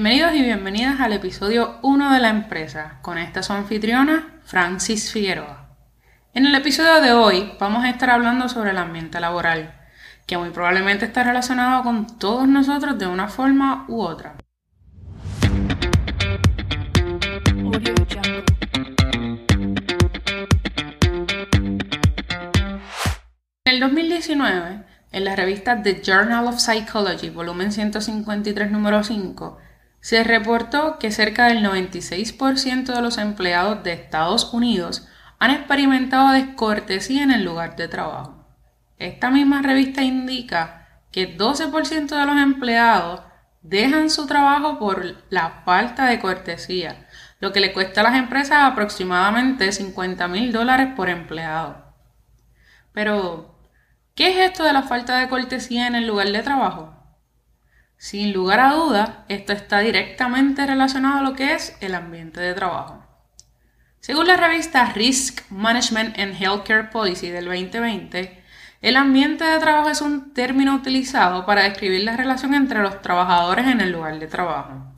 Bienvenidos y bienvenidas al episodio 1 de la empresa con esta su anfitriona, Francis Figueroa. En el episodio de hoy vamos a estar hablando sobre el ambiente laboral, que muy probablemente está relacionado con todos nosotros de una forma u otra. En el 2019, en la revista The Journal of Psychology, volumen 153, número 5, se reportó que cerca del 96% de los empleados de Estados Unidos han experimentado descortesía en el lugar de trabajo. Esta misma revista indica que 12% de los empleados dejan su trabajo por la falta de cortesía, lo que le cuesta a las empresas aproximadamente 50 mil dólares por empleado. Pero, ¿qué es esto de la falta de cortesía en el lugar de trabajo? Sin lugar a dudas, esto está directamente relacionado a lo que es el ambiente de trabajo. Según la revista Risk Management and Healthcare Policy del 2020, el ambiente de trabajo es un término utilizado para describir la relación entre los trabajadores en el lugar de trabajo.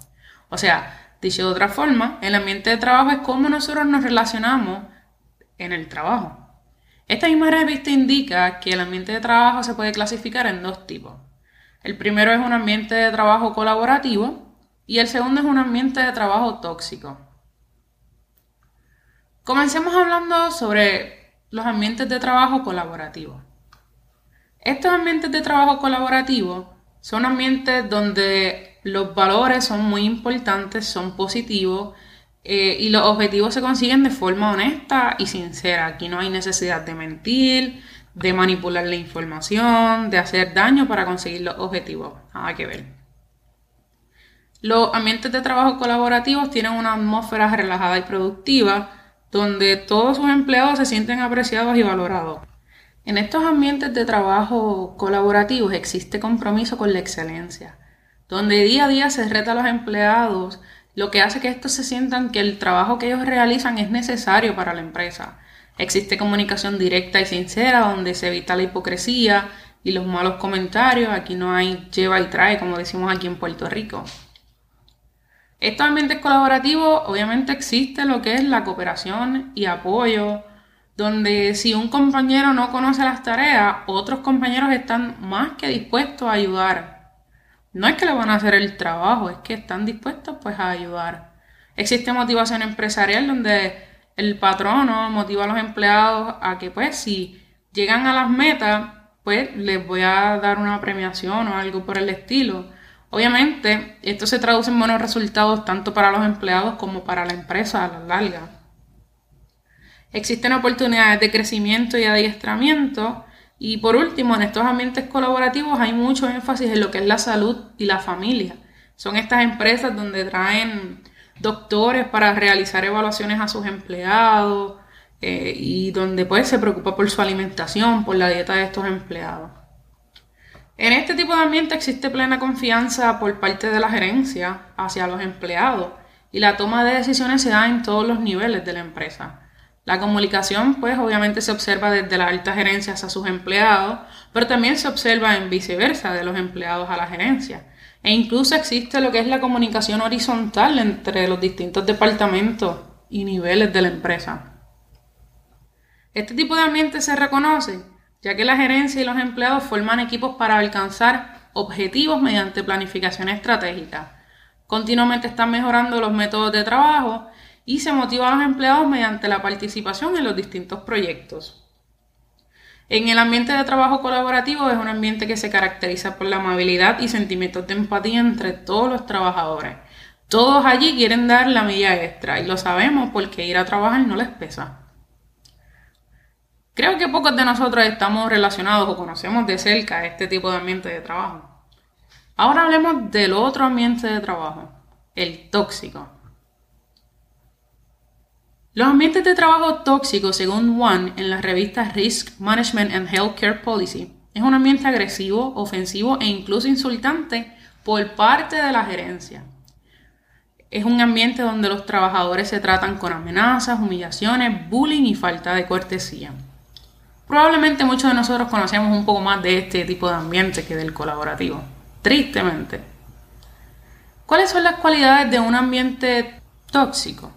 O sea, dicho de otra forma, el ambiente de trabajo es cómo nosotros nos relacionamos en el trabajo. Esta misma revista indica que el ambiente de trabajo se puede clasificar en dos tipos. El primero es un ambiente de trabajo colaborativo y el segundo es un ambiente de trabajo tóxico. Comencemos hablando sobre los ambientes de trabajo colaborativo. Estos ambientes de trabajo colaborativo son ambientes donde los valores son muy importantes, son positivos eh, y los objetivos se consiguen de forma honesta y sincera. Aquí no hay necesidad de mentir, de manipular la información, de hacer daño para conseguir los objetivos. Nada que ver. Los ambientes de trabajo colaborativos tienen una atmósfera relajada y productiva donde todos sus empleados se sienten apreciados y valorados. En estos ambientes de trabajo colaborativos existe compromiso con la excelencia, donde día a día se reta a los empleados, lo que hace que estos se sientan que el trabajo que ellos realizan es necesario para la empresa. Existe comunicación directa y sincera, donde se evita la hipocresía y los malos comentarios. Aquí no hay lleva y trae, como decimos aquí en Puerto Rico. Estos ambientes colaborativos, obviamente existe lo que es la cooperación y apoyo, donde si un compañero no conoce las tareas, otros compañeros están más que dispuestos a ayudar. No es que le van a hacer el trabajo, es que están dispuestos pues a ayudar. Existe motivación empresarial donde el patrono motiva a los empleados a que pues si llegan a las metas, pues les voy a dar una premiación o algo por el estilo. Obviamente, esto se traduce en buenos resultados tanto para los empleados como para la empresa a la larga. Existen oportunidades de crecimiento y adiestramiento. Y por último, en estos ambientes colaborativos hay mucho énfasis en lo que es la salud y la familia. Son estas empresas donde traen doctores para realizar evaluaciones a sus empleados eh, y donde pues se preocupa por su alimentación, por la dieta de estos empleados. En este tipo de ambiente existe plena confianza por parte de la gerencia hacia los empleados y la toma de decisiones se da en todos los niveles de la empresa. La comunicación, pues obviamente se observa desde la alta gerencia hacia sus empleados, pero también se observa en viceversa de los empleados a la gerencia. E incluso existe lo que es la comunicación horizontal entre los distintos departamentos y niveles de la empresa. Este tipo de ambiente se reconoce ya que la gerencia y los empleados forman equipos para alcanzar objetivos mediante planificación estratégica. Continuamente están mejorando los métodos de trabajo y se motiva a los empleados mediante la participación en los distintos proyectos. En el ambiente de trabajo colaborativo es un ambiente que se caracteriza por la amabilidad y sentimientos de empatía entre todos los trabajadores. Todos allí quieren dar la milla extra y lo sabemos porque ir a trabajar no les pesa. Creo que pocos de nosotros estamos relacionados o conocemos de cerca este tipo de ambiente de trabajo. Ahora hablemos del otro ambiente de trabajo, el tóxico. Los ambientes de trabajo tóxicos, según One en la revista Risk Management and Healthcare Policy, es un ambiente agresivo, ofensivo e incluso insultante por parte de la gerencia. Es un ambiente donde los trabajadores se tratan con amenazas, humillaciones, bullying y falta de cortesía. Probablemente muchos de nosotros conocemos un poco más de este tipo de ambiente que del colaborativo. Tristemente. ¿Cuáles son las cualidades de un ambiente tóxico?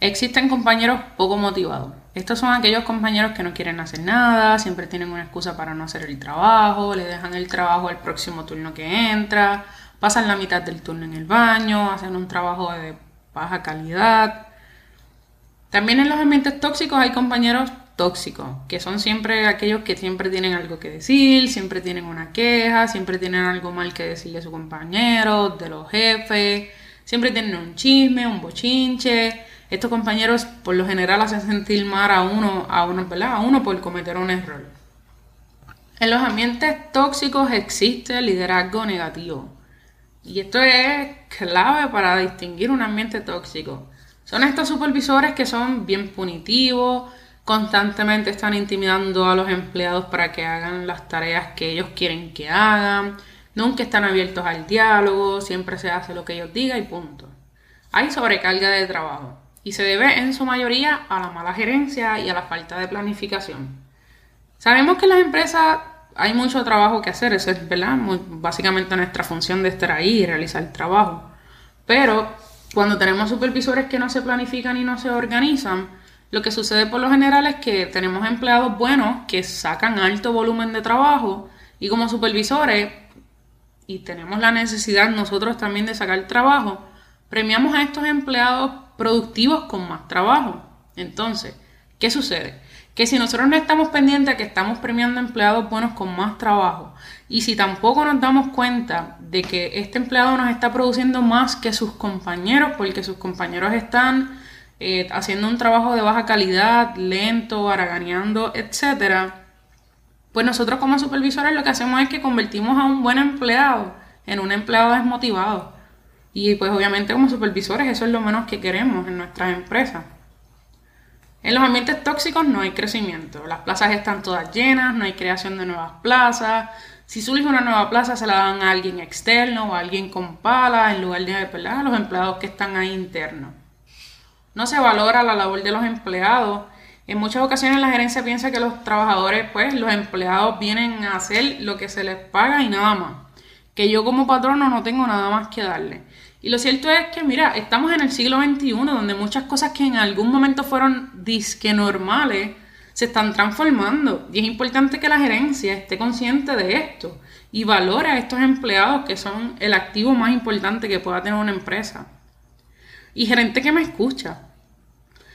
Existen compañeros poco motivados. Estos son aquellos compañeros que no quieren hacer nada, siempre tienen una excusa para no hacer el trabajo, le dejan el trabajo al próximo turno que entra, pasan la mitad del turno en el baño, hacen un trabajo de baja calidad. También en los ambientes tóxicos hay compañeros tóxicos, que son siempre aquellos que siempre tienen algo que decir, siempre tienen una queja, siempre tienen algo mal que decirle a su compañero, de los jefes, siempre tienen un chisme, un bochinche. Estos compañeros por lo general hacen sentir mal a uno, a uno, ¿verdad? A uno por cometer un error. En los ambientes tóxicos existe liderazgo negativo. Y esto es clave para distinguir un ambiente tóxico. Son estos supervisores que son bien punitivos, constantemente están intimidando a los empleados para que hagan las tareas que ellos quieren que hagan, nunca están abiertos al diálogo, siempre se hace lo que ellos digan y punto. Hay sobrecarga de trabajo y se debe en su mayoría a la mala gerencia y a la falta de planificación. Sabemos que en las empresas hay mucho trabajo que hacer, eso es ¿verdad? básicamente nuestra función de estar ahí y realizar el trabajo. Pero cuando tenemos supervisores que no se planifican y no se organizan, lo que sucede por lo general es que tenemos empleados buenos que sacan alto volumen de trabajo y como supervisores, y tenemos la necesidad nosotros también de sacar trabajo, premiamos a estos empleados productivos con más trabajo. Entonces, ¿qué sucede? Que si nosotros no estamos pendientes de que estamos premiando empleados buenos con más trabajo y si tampoco nos damos cuenta de que este empleado nos está produciendo más que sus compañeros porque sus compañeros están eh, haciendo un trabajo de baja calidad, lento, haraganeando, etc., pues nosotros como supervisores lo que hacemos es que convertimos a un buen empleado en un empleado desmotivado. Y pues obviamente como supervisores eso es lo menos que queremos en nuestras empresas. En los ambientes tóxicos no hay crecimiento. Las plazas están todas llenas, no hay creación de nuevas plazas. Si surge una nueva plaza se la dan a alguien externo o a alguien con pala en lugar de a los empleados que están ahí internos no se valora la labor de los empleados. En muchas ocasiones la gerencia piensa que los trabajadores, pues los empleados vienen a hacer lo que se les paga y nada más. Que yo como patrono no tengo nada más que darle. Y lo cierto es que, mira, estamos en el siglo XXI donde muchas cosas que en algún momento fueron disque normales se están transformando. Y es importante que la gerencia esté consciente de esto y valore a estos empleados que son el activo más importante que pueda tener una empresa. Y gerente que me escucha,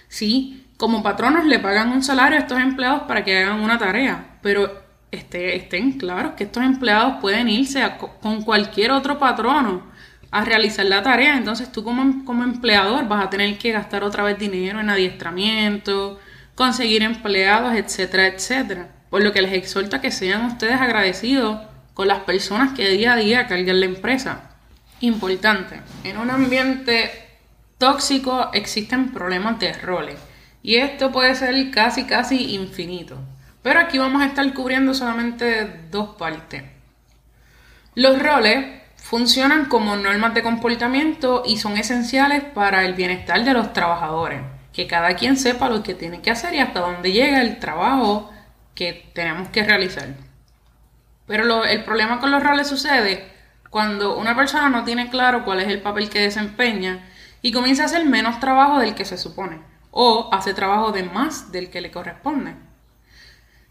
Sí, como patronos le pagan un salario a estos empleados para que hagan una tarea, pero este, estén claros que estos empleados pueden irse con cualquier otro patrono a realizar la tarea, entonces tú como, como empleador vas a tener que gastar otra vez dinero en adiestramiento, conseguir empleados, etcétera, etcétera. Por lo que les exhorto a que sean ustedes agradecidos con las personas que día a día cargan la empresa. Importante, en un ambiente tóxico existen problemas de roles. Y esto puede ser casi, casi infinito. Pero aquí vamos a estar cubriendo solamente dos partes. Los roles funcionan como normas de comportamiento y son esenciales para el bienestar de los trabajadores. Que cada quien sepa lo que tiene que hacer y hasta dónde llega el trabajo que tenemos que realizar. Pero el problema con los roles sucede cuando una persona no tiene claro cuál es el papel que desempeña y comienza a hacer menos trabajo del que se supone o hace trabajo de más del que le corresponde.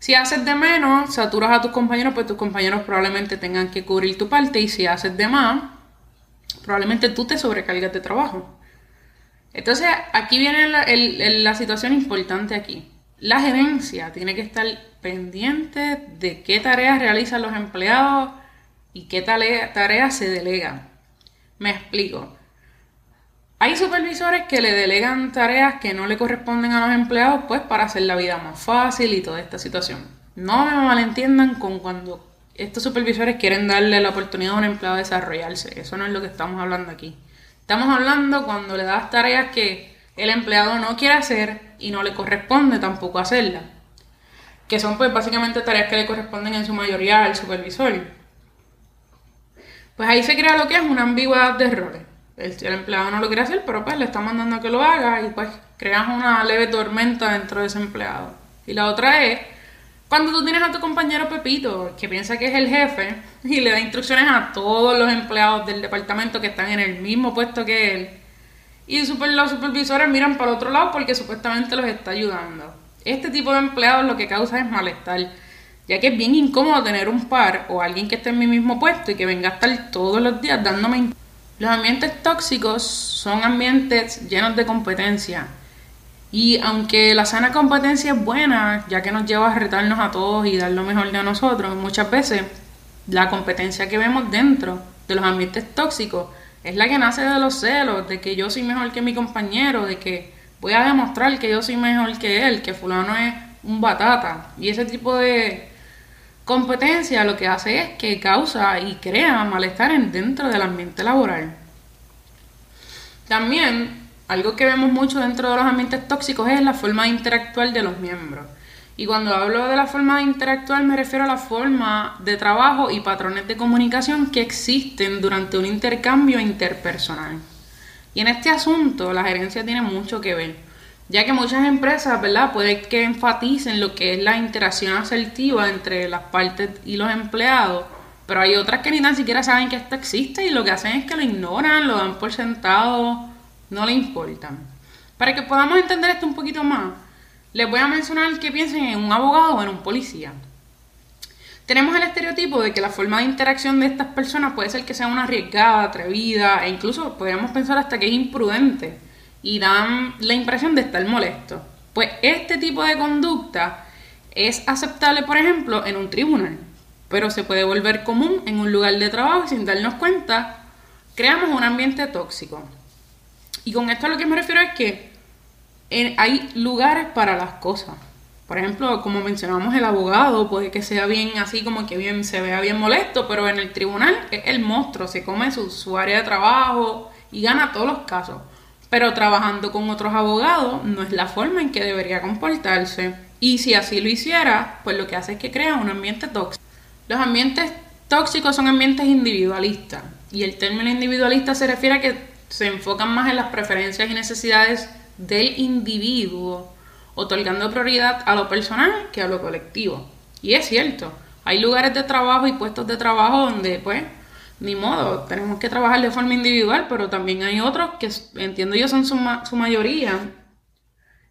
Si haces de menos, saturas a tus compañeros, pues tus compañeros probablemente tengan que cubrir tu parte y si haces de más, probablemente tú te sobrecargas de trabajo. Entonces, aquí viene la, situación importante aquí. La gerencia tiene que estar pendiente de qué tareas realizan los empleados y qué tareas se delegan. Me explico. Hay supervisores que le delegan tareas que no le corresponden a los empleados, pues para hacer la vida más fácil y toda esta situación. No me malentiendan con cuando estos supervisores quieren darle la oportunidad a un empleado de desarrollarse. Eso no es lo que estamos hablando aquí. Estamos hablando cuando le das tareas que el empleado no quiere hacer y no le corresponde tampoco hacerlas. Que son pues básicamente tareas que le corresponden en su mayoría al supervisor. Pues ahí se crea lo que es una ambigüedad de roles el, empleado no lo quiere hacer, pero pues le está mandando a que lo haga y pues creas una leve tormenta dentro de ese empleado. Y la otra es Cuando tú tienes a tu compañero Pepito, que piensa que es el jefe, y le da instrucciones a todos los empleados del departamento que están en el mismo puesto que él, y los supervisores miran para el otro lado porque supuestamente los está ayudando. Este tipo de empleados lo que causa es malestar, ya que es bien incómodo tener un par o alguien que esté en mi mismo puesto y que venga a estar todos los días dándome... Los ambientes tóxicos son ambientes llenos de competencia, y aunque la sana competencia es buena, ya que nos lleva a retarnos a todos y dar lo mejor de nosotros, muchas veces la competencia que vemos dentro de los ambientes tóxicos es la que nace de los celos, de que yo soy mejor que mi compañero, de que voy a demostrar que yo soy mejor que él, que fulano es un batata. Y ese tipo de competencia lo que hace es que causa y crea malestar dentro del ambiente laboral. También algo que vemos mucho dentro de los ambientes tóxicos es la forma de interactuar de los miembros. Y cuando hablo de la forma de interactuar me refiero a la forma de trabajo y patrones de comunicación que existen durante un intercambio interpersonal. Y en este asunto la gerencia tiene mucho que ver, ya que muchas empresas, ¿verdad?, puede que enfaticen lo que es la interacción asertiva entre las partes y los empleados, pero hay otras que ni tan siquiera saben que esto existe y lo que hacen es que lo ignoran, lo dan por sentado no le importan. Para que podamos entender esto un poquito más, les voy a mencionar que piensen en un abogado o en un policía. Tenemos el estereotipo de que la forma de interacción de estas personas puede ser que sea una arriesgada, atrevida e incluso podríamos pensar hasta que es imprudente y dan la impresión de estar molesto. Pues este tipo de conducta es aceptable, por ejemplo, en un tribunal, pero se puede volver común en un lugar de trabajo y sin darnos cuenta, creamos un ambiente tóxico. Y con esto a lo que me refiero es que hay lugares para las cosas. Por ejemplo, como mencionamos, el abogado puede que sea bien así como que bien se vea bien molesto, pero en el tribunal es el monstruo, se come su, su área de trabajo y gana todos los casos. Pero trabajando con otros abogados no es la forma en que debería comportarse. Y si así lo hiciera, pues lo que hace es que crea un ambiente tóxico. Los ambientes tóxicos son ambientes individualistas. Y el término individualista se refiere a que se enfocan más en las preferencias y necesidades del individuo, otorgando prioridad a lo personal que a lo colectivo. Y es cierto, hay lugares de trabajo y puestos de trabajo donde, pues, ni modo, tenemos que trabajar de forma individual, pero también hay otros que entiendo yo son su, su mayoría,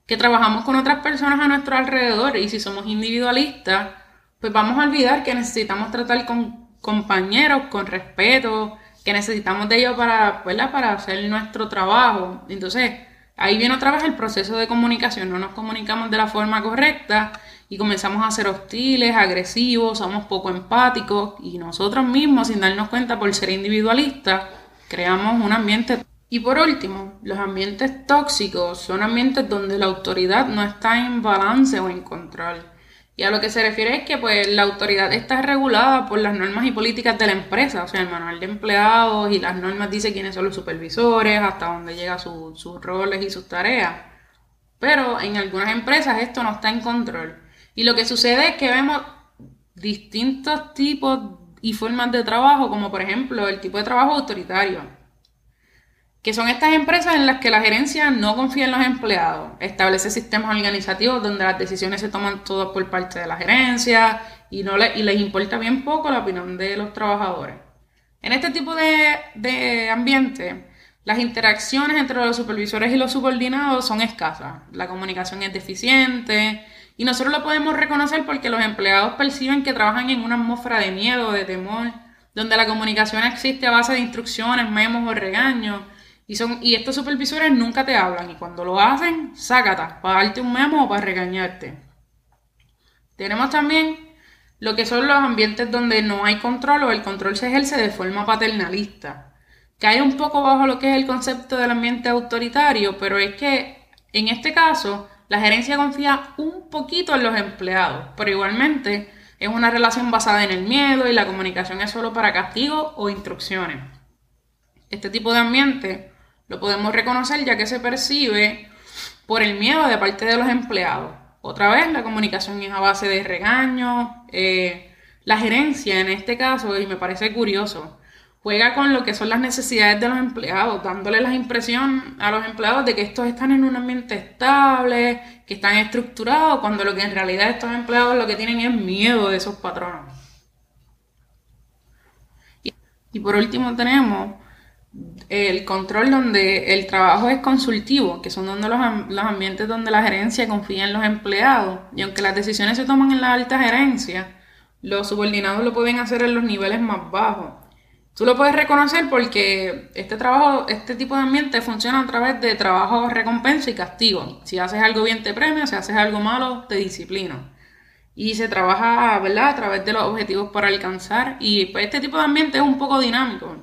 que trabajamos con otras personas a nuestro alrededor y si somos individualistas, pues vamos a olvidar que necesitamos tratar con compañeros con respeto, que necesitamos de ellos para, para hacer nuestro trabajo. Entonces, ahí viene otra vez el proceso de comunicación. No nos comunicamos de la forma correcta y comenzamos a ser hostiles, agresivos, somos poco empáticos y nosotros mismos, sin darnos cuenta por ser individualistas, creamos un ambiente. Y por último, los ambientes tóxicos son ambientes donde la autoridad no está en balance o en control. Y a lo que se refiere es que pues la autoridad está regulada por las normas y políticas de la empresa, o sea, el manual de empleados y las normas dice quiénes son los supervisores, hasta dónde llegan sus roles y sus tareas. Pero en algunas empresas esto no está en control. Y lo que sucede es que vemos distintos tipos y formas de trabajo, como por ejemplo el tipo de trabajo autoritario que son estas empresas en las que la gerencia no confía en los empleados, establece sistemas organizativos donde las decisiones se toman todas por parte de la gerencia y, no y les importa bien poco la opinión de los trabajadores. En este tipo de, de ambiente, las interacciones entre los supervisores y los subordinados son escasas, la comunicación es deficiente y nosotros lo podemos reconocer porque los empleados perciben que trabajan en una atmósfera de miedo, de temor, donde la comunicación existe a base de instrucciones, memos o regaños y, son, y estos supervisores nunca te hablan y cuando lo hacen, sácata, para darte un memo o para regañarte. Tenemos también lo que son los ambientes donde no hay control o el control se ejerce de forma paternalista. Hay un poco bajo lo que es el concepto del ambiente autoritario, pero es que en este caso la gerencia confía un poquito en los empleados, pero igualmente es una relación basada en el miedo y la comunicación es solo para castigo o instrucciones. Este tipo de ambiente lo podemos reconocer ya que se percibe por el miedo de parte de los empleados. Otra vez, la comunicación es a base de regaños. Eh, la gerencia, en este caso, y me parece curioso, juega con lo que son las necesidades de los empleados, dándole la impresión a los empleados de que estos están en un ambiente estable, que están estructurados cuando lo que en realidad estos empleados lo que tienen es miedo de esos patronos. Y por último tenemos el control donde el trabajo es consultivo, que son donde los, los, ambientes donde la gerencia confía en los empleados. Y aunque las decisiones se toman en la alta gerencia, los subordinados lo pueden hacer en los niveles más bajos. Tú lo puedes reconocer porque este trabajo, este tipo de ambiente funciona a través de trabajo, recompensa y castigo. Si haces algo bien te premio, si haces algo malo te disciplina. Y se trabaja, ¿verdad?, a través de los objetivos para alcanzar. Y pues este tipo de ambiente es un poco dinámico.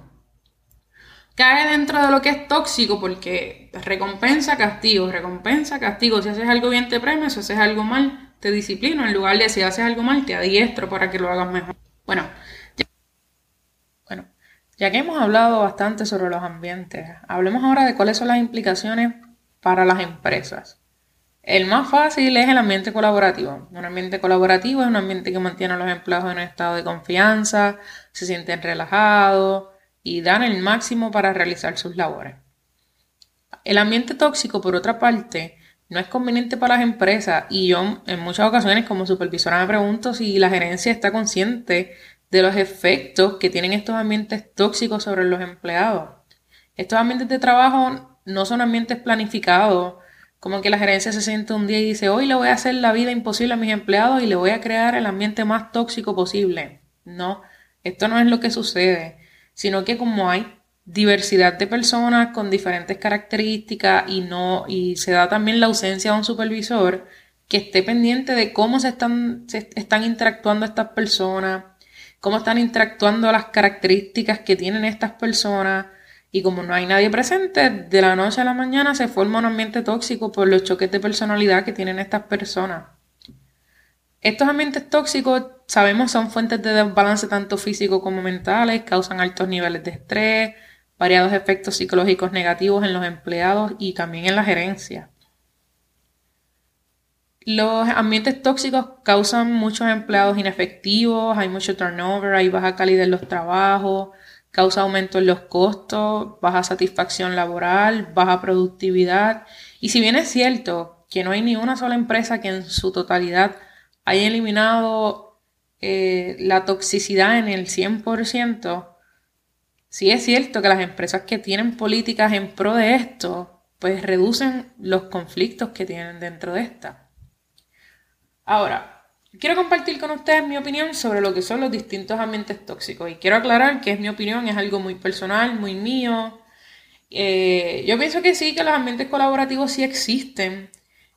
Cae dentro de lo que es tóxico porque recompensa, castigo, recompensa, castigo. Si haces algo bien te premio, si haces algo mal te disciplino. En lugar de si haces algo mal te adiestro para que lo hagas mejor. Bueno, ya que hemos hablado bastante sobre los ambientes, hablemos ahora de cuáles son las implicaciones para las empresas. El más fácil es el ambiente colaborativo. Un ambiente colaborativo es un ambiente que mantiene a los empleados en un estado de confianza, se sienten relajados y dan el máximo para realizar sus labores. El ambiente tóxico, por otra parte, no es conveniente para las empresas y yo en muchas ocasiones como supervisora me pregunto si la gerencia está consciente de los efectos que tienen estos ambientes tóxicos sobre los empleados. Estos ambientes de trabajo no son ambientes planificados, como que la gerencia se siente un día y dice, hoy le voy a hacer la vida imposible a mis empleados y le voy a crear el ambiente más tóxico posible. No, esto no es lo que sucede, sino que como hay diversidad de personas con diferentes características y no y se da también la ausencia de un supervisor que esté pendiente de cómo se están, se están interactuando estas personas, cómo están interactuando las características que tienen estas personas. Y como no hay nadie presente, de la noche a la mañana se forma un ambiente tóxico por los choques de personalidad que tienen estas personas. Estos ambientes tóxicos, sabemos, son fuentes de desbalance tanto físico como mentales, causan altos niveles de estrés, variados efectos psicológicos negativos en los empleados y también en la gerencia. Los ambientes tóxicos causan muchos empleados inefectivos, hay mucho turnover, hay baja calidad en los trabajos, causa aumento en los costos, baja satisfacción laboral, baja productividad. Y si bien es cierto que no hay ni una sola empresa que en su totalidad haya eliminado eh, la toxicidad en el 100%, sí es cierto que las empresas que tienen políticas en pro de esto, pues reducen los conflictos que tienen dentro de esta. Ahora, quiero compartir con ustedes mi opinión sobre lo que son los distintos ambientes tóxicos. Y quiero aclarar que es mi opinión, es algo muy personal, muy mío. Eh, yo pienso que sí, que los ambientes colaborativos sí existen,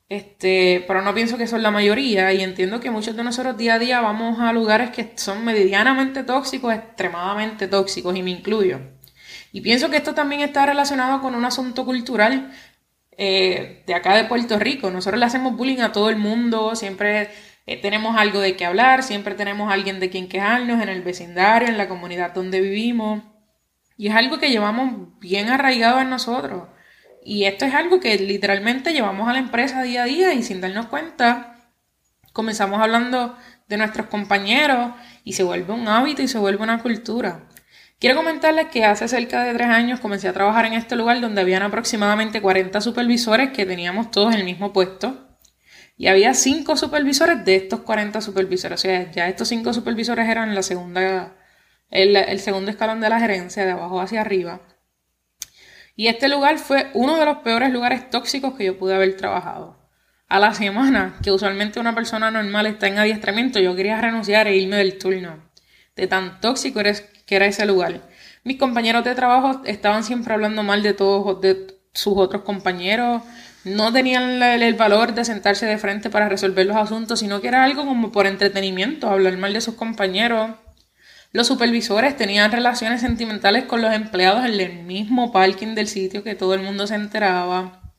este, pero no pienso que son la mayoría. Y entiendo que muchos de nosotros día a día vamos a lugares que son medianamente tóxicos, extremadamente tóxicos, y me incluyo. Y pienso que esto también está relacionado con un asunto cultural eh, de acá de Puerto Rico. Nosotros le hacemos bullying a todo el mundo, siempre eh, tenemos algo de qué hablar, siempre tenemos alguien de quien quejarnos en el vecindario, en la comunidad donde vivimos. Y es algo que llevamos bien arraigado en nosotros. Y esto es algo que literalmente llevamos a la empresa día a día y sin darnos cuenta, comenzamos hablando de nuestros compañeros y se vuelve un hábito y se vuelve una cultura. Quiero comentarles que hace cerca de tres años comencé a trabajar en este lugar donde habían aproximadamente 40 supervisores que teníamos todos el mismo puesto. Y había cinco supervisores de estos 40 supervisores. O sea, ya estos cinco supervisores eran la segunda, el, segundo escalón de la gerencia, de abajo hacia arriba. Y este lugar fue uno de los peores lugares tóxicos que yo pude haber trabajado. A la semana, que usualmente una persona normal está en adiestramiento, yo quería renunciar e irme del turno. De tan tóxico eres que era ese lugar. Mis compañeros de trabajo estaban siempre hablando mal de todos de sus otros compañeros, no tenían el, valor de sentarse de frente para resolver los asuntos, sino que era algo como por entretenimiento, hablar mal de sus compañeros. Los supervisores tenían relaciones sentimentales con los empleados en el mismo parking del sitio que todo el mundo se enteraba.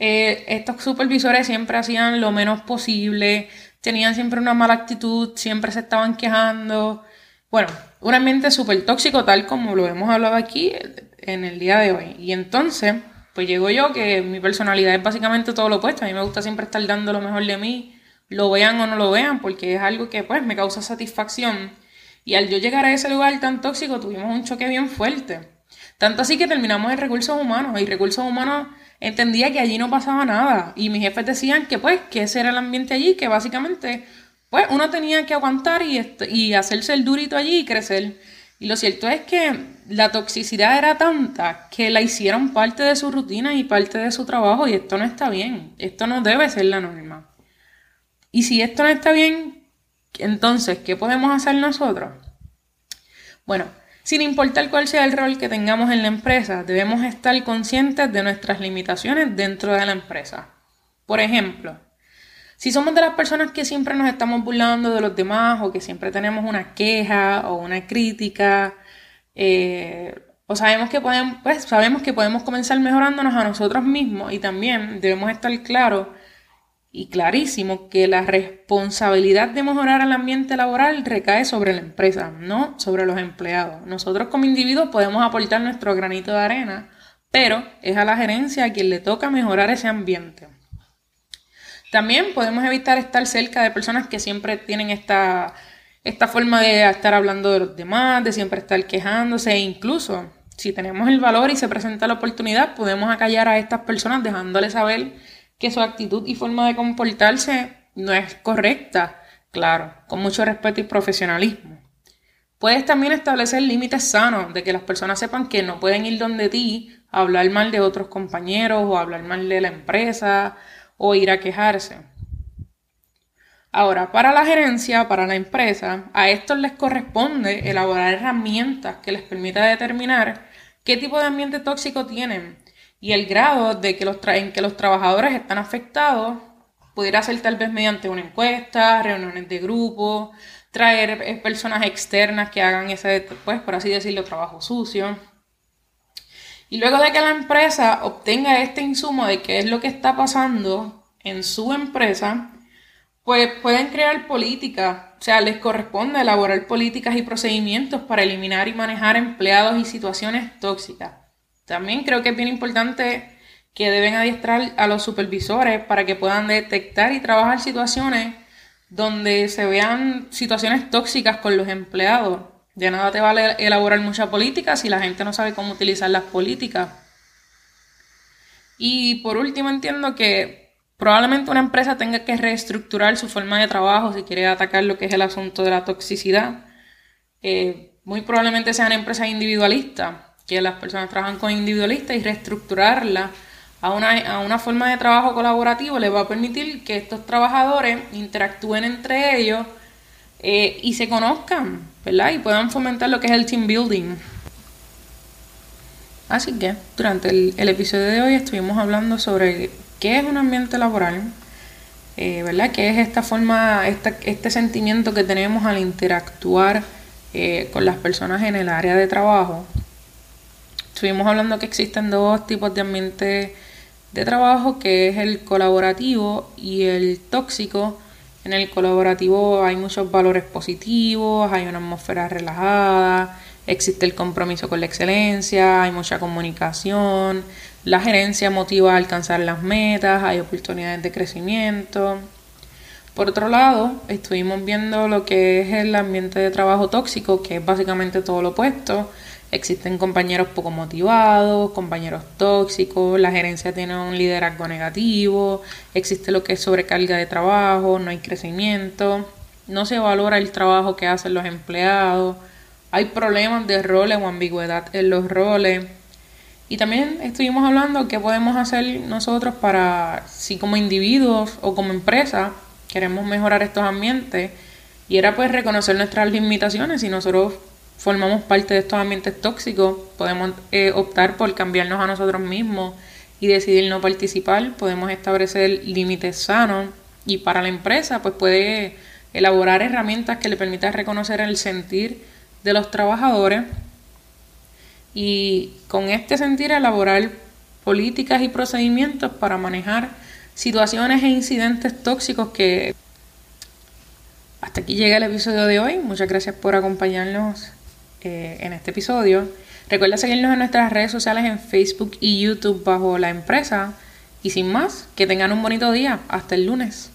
Eh, estos supervisores siempre hacían lo menos posible, tenían siempre una mala actitud, siempre se estaban quejando. Bueno, un ambiente súper tóxico tal como lo hemos hablado aquí en el día de hoy. Y entonces, pues llego yo que mi personalidad es básicamente todo lo opuesto. A mí me gusta siempre estar dando lo mejor de mí, lo vean o no lo vean, porque es algo que pues me causa satisfacción. Y al yo llegar a ese lugar tan tóxico tuvimos un choque bien fuerte. Tanto así que terminamos en recursos humanos. Y recursos humanos entendía que allí no pasaba nada. Y mis jefes decían que pues, que ese era el ambiente allí, que básicamente, pues, uno tenía que aguantar y, hacerse el durito allí y crecer. Y lo cierto es que la toxicidad era tanta que la hicieron parte de su rutina y parte de su trabajo y esto no está bien. Esto no debe ser la norma. Y si esto no está bien, entonces, ¿qué podemos hacer nosotros? Bueno, sin importar cuál sea el rol que tengamos en la empresa, debemos estar conscientes de nuestras limitaciones dentro de la empresa. Por ejemplo, si somos de las personas que siempre nos estamos burlando de los demás o que siempre tenemos una queja o una crítica, eh, o sabemos que, podemos, pues, sabemos que podemos comenzar mejorándonos a nosotros mismos y también debemos estar claros y clarísimo que la responsabilidad de mejorar el ambiente laboral recae sobre la empresa, no sobre los empleados. Nosotros como individuos podemos aportar nuestro granito de arena, pero es a la gerencia a quien le toca mejorar ese ambiente. También podemos evitar estar cerca de personas que siempre tienen esta, esta forma de estar hablando de los demás, de siempre estar quejándose e incluso si tenemos el valor y se presenta la oportunidad, podemos acallar a estas personas dejándoles saber que su actitud y forma de comportarse no es correcta, claro, con mucho respeto y profesionalismo. Puedes también establecer límites sanos de que las personas sepan que no pueden ir donde ti a hablar mal de otros compañeros o hablar mal de la empresa o ir a quejarse. Ahora, para la gerencia, para la empresa, a estos les corresponde elaborar herramientas que les permita determinar qué tipo de ambiente tóxico tienen y el grado de que los en que los trabajadores están afectados pudiera ser tal vez mediante una encuesta, reuniones de grupo, traer eh, personas externas que hagan ese, pues por así decirlo, trabajo sucio. Y luego de que la empresa obtenga este insumo de qué es lo que está pasando en su empresa, pues pueden crear políticas, o sea, les corresponde elaborar políticas y procedimientos para eliminar y manejar empleados y situaciones tóxicas. También creo que es bien importante que deben adiestrar a los supervisores para que puedan detectar y trabajar situaciones donde se vean situaciones tóxicas con los empleados. De nada te vale elaborar mucha política si la gente no sabe cómo utilizar las políticas. Y por último entiendo que probablemente una empresa tenga que reestructurar su forma de trabajo si quiere atacar lo que es el asunto de la toxicidad. Eh, muy probablemente sean empresas individualistas que las personas trabajan con individualistas y reestructurarla a una, a una forma de trabajo colaborativo les va a permitir que estos trabajadores interactúen entre ellos eh, y se conozcan, ¿verdad? Y puedan fomentar lo que es el team building. Así que durante el, episodio de hoy estuvimos hablando sobre qué es un ambiente laboral, eh, ¿verdad? ¿Qué es esta forma, este sentimiento que tenemos al interactuar eh, con las personas en el área de trabajo? Estuvimos hablando que existen dos tipos de ambiente de trabajo, que es el colaborativo y el tóxico. En el colaborativo hay muchos valores positivos, hay una atmósfera relajada, existe el compromiso con la excelencia, hay mucha comunicación, la gerencia motiva a alcanzar las metas, hay oportunidades de crecimiento. Por otro lado, estuvimos viendo lo que es el ambiente de trabajo tóxico, que es básicamente todo lo opuesto. Existen compañeros poco motivados, compañeros tóxicos, la gerencia tiene un liderazgo negativo, existe lo que es sobrecarga de trabajo, no hay crecimiento, no se valora el trabajo que hacen los empleados, hay problemas de roles o ambigüedad en los roles. Y también estuvimos hablando qué podemos hacer nosotros para, si como individuos o como empresa queremos mejorar estos ambientes, y era pues reconocer nuestras limitaciones. Y nosotros formamos parte de estos ambientes tóxicos, podemos eh, optar por cambiarnos a nosotros mismos y decidir no participar, podemos establecer límites sanos y para la empresa pues puede elaborar herramientas que le permitan reconocer el sentir de los trabajadores y con este sentir elaborar políticas y procedimientos para manejar situaciones e incidentes tóxicos que hasta aquí llega el episodio de hoy. Muchas gracias por acompañarnos eh, en este episodio. Recuerda seguirnos en nuestras redes sociales en Facebook y YouTube bajo la empresa. Y sin más, que tengan un bonito día. Hasta el lunes.